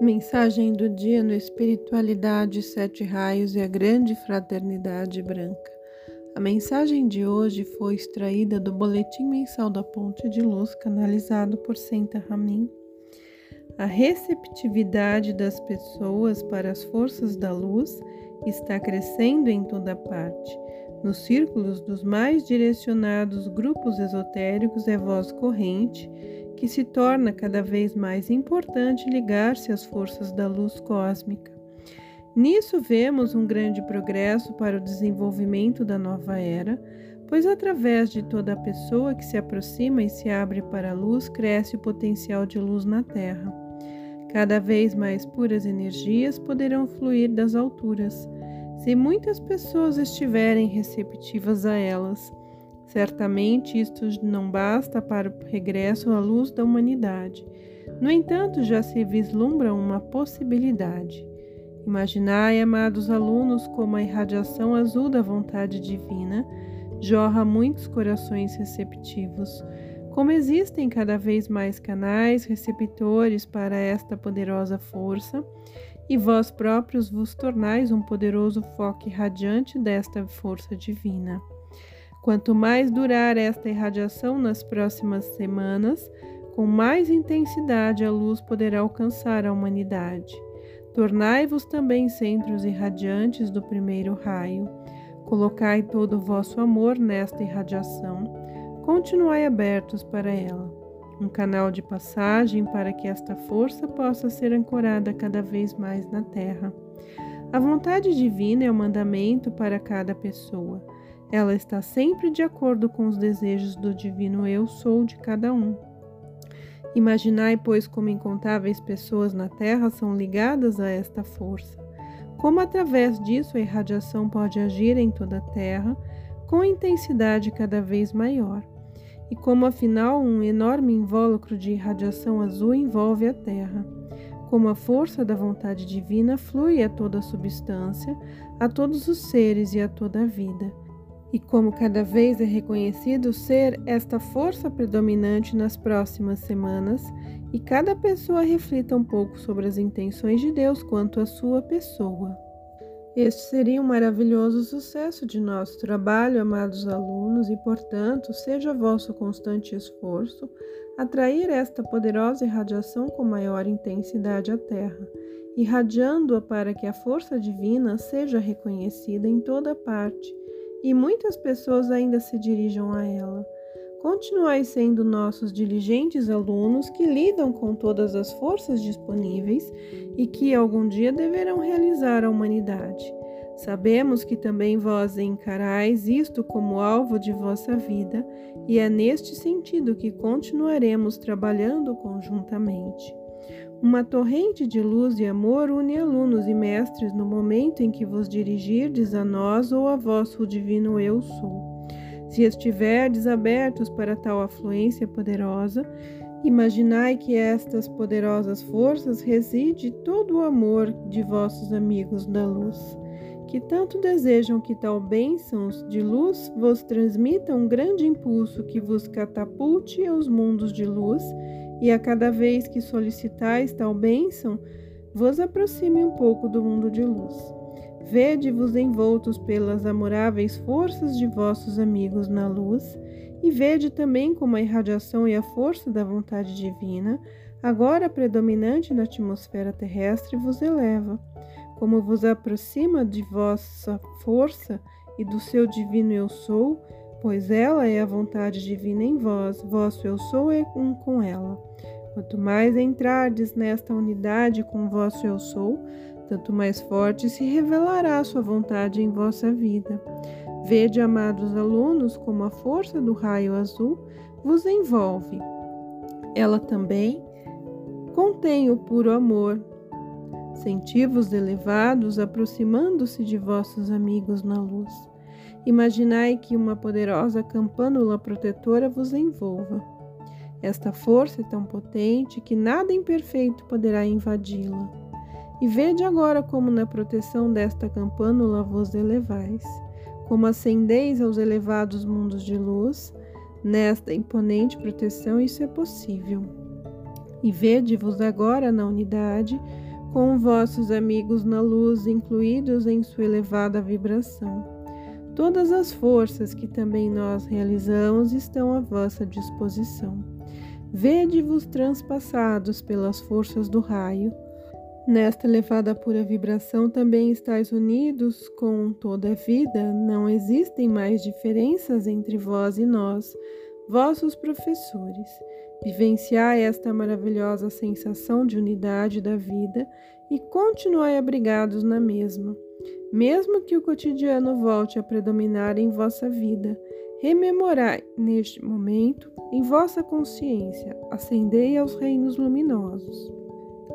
Mensagem do dia no Espiritualidade Sete Raios e a Grande Fraternidade Branca. A mensagem de hoje foi extraída do Boletim Mensal da Ponte de Luz, canalizado por Senta Ramin. A receptividade das pessoas para as forças da luz está crescendo em toda parte. Nos círculos dos mais direcionados grupos esotéricos é voz corrente que se torna cada vez mais importante ligar-se às forças da luz cósmica. Nisso vemos um grande progresso para o desenvolvimento da nova era, pois através de toda a pessoa que se aproxima e se abre para a luz, cresce o potencial de luz na Terra. Cada vez mais puras energias poderão fluir das alturas, se muitas pessoas estiverem receptivas a elas. Certamente isto não basta para o regresso à luz da humanidade. No entanto, já se vislumbra uma possibilidade. Imaginai, amados alunos, como a irradiação azul da vontade divina jorra muitos corações receptivos. Como existem cada vez mais canais receptores para esta poderosa força, e vós próprios vos tornais um poderoso foco radiante desta força divina. Quanto mais durar esta irradiação nas próximas semanas, com mais intensidade a luz poderá alcançar a humanidade. Tornai-vos também centros irradiantes do primeiro raio. Colocai todo o vosso amor nesta irradiação. Continuai abertos para ela. Um canal de passagem para que esta força possa ser ancorada cada vez mais na Terra. A vontade divina é o mandamento para cada pessoa. Ela está sempre de acordo com os desejos do divino eu sou de cada um. Imaginai, pois, como incontáveis pessoas na Terra são ligadas a esta força. Como através disso a irradiação pode agir em toda a Terra com intensidade cada vez maior. E como afinal um enorme invólucro de irradiação azul envolve a Terra. Como a força da vontade divina flui a toda a substância, a todos os seres e a toda a vida e como cada vez é reconhecido ser esta força predominante nas próximas semanas, e cada pessoa reflita um pouco sobre as intenções de Deus quanto à sua pessoa. Este seria um maravilhoso sucesso de nosso trabalho, amados alunos, e, portanto, seja vosso constante esforço atrair esta poderosa irradiação com maior intensidade à Terra, irradiando-a para que a força divina seja reconhecida em toda parte e muitas pessoas ainda se dirijam a ela. Continuai sendo nossos diligentes alunos que lidam com todas as forças disponíveis e que algum dia deverão realizar a humanidade. Sabemos que também vós encarais isto como alvo de vossa vida, e é neste sentido que continuaremos trabalhando conjuntamente. Uma torrente de luz e amor une alunos e mestres no momento em que vos dirigirdes a nós ou a vosso divino Eu Sou. Se estiverdes abertos para tal afluência poderosa, imaginai que estas poderosas forças reside todo o amor de vossos amigos da luz, que tanto desejam que tal bênçãos de luz vos transmita um grande impulso que vos catapulte aos mundos de luz e a cada vez que solicitais tal bênção, vos aproxime um pouco do mundo de luz. Vede-vos envoltos pelas amoráveis forças de vossos amigos na luz, e vede também como a irradiação e a força da vontade divina, agora predominante na atmosfera terrestre, vos eleva. Como vos aproxima de vossa força e do seu divino eu sou, pois ela é a vontade divina em vós, vosso eu sou é um com ela. Quanto mais entrardes nesta unidade com vosso eu sou, tanto mais forte se revelará a sua vontade em vossa vida. Vede, amados alunos, como a força do raio azul vos envolve. Ela também contém o puro amor. Senti-vos elevados, aproximando-se de vossos amigos na luz. Imaginai que uma poderosa campânula protetora vos envolva. Esta força é tão potente que nada imperfeito poderá invadi-la. E vede agora como na proteção desta campânula vos elevais, como ascendeis aos elevados mundos de luz, nesta imponente proteção isso é possível. E vede-vos agora na unidade, com vossos amigos na luz, incluídos em sua elevada vibração. Todas as forças que também nós realizamos estão à vossa disposição. Vede-vos transpassados pelas forças do raio. Nesta elevada pura vibração também estáis unidos com toda a vida, não existem mais diferenças entre vós e nós, vossos professores. Vivenciai esta maravilhosa sensação de unidade da vida e continuai abrigados na mesma. Mesmo que o cotidiano volte a predominar em vossa vida, rememorai neste momento em vossa consciência, ascendei aos reinos luminosos.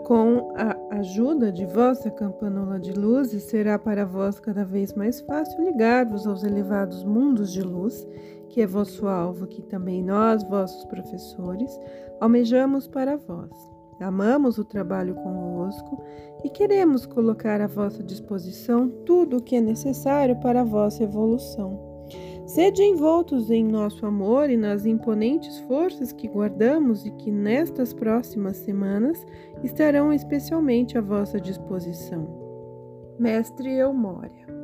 Com a ajuda de vossa campanula de luzes, será para vós cada vez mais fácil ligar-vos aos elevados mundos de luz, que é vosso alvo, que também nós, vossos professores, almejamos para vós. Amamos o trabalho convosco e queremos colocar à vossa disposição tudo o que é necessário para a vossa evolução. Sede envoltos em nosso amor e nas imponentes forças que guardamos e que nestas próximas semanas estarão especialmente à vossa disposição. Mestre Eumória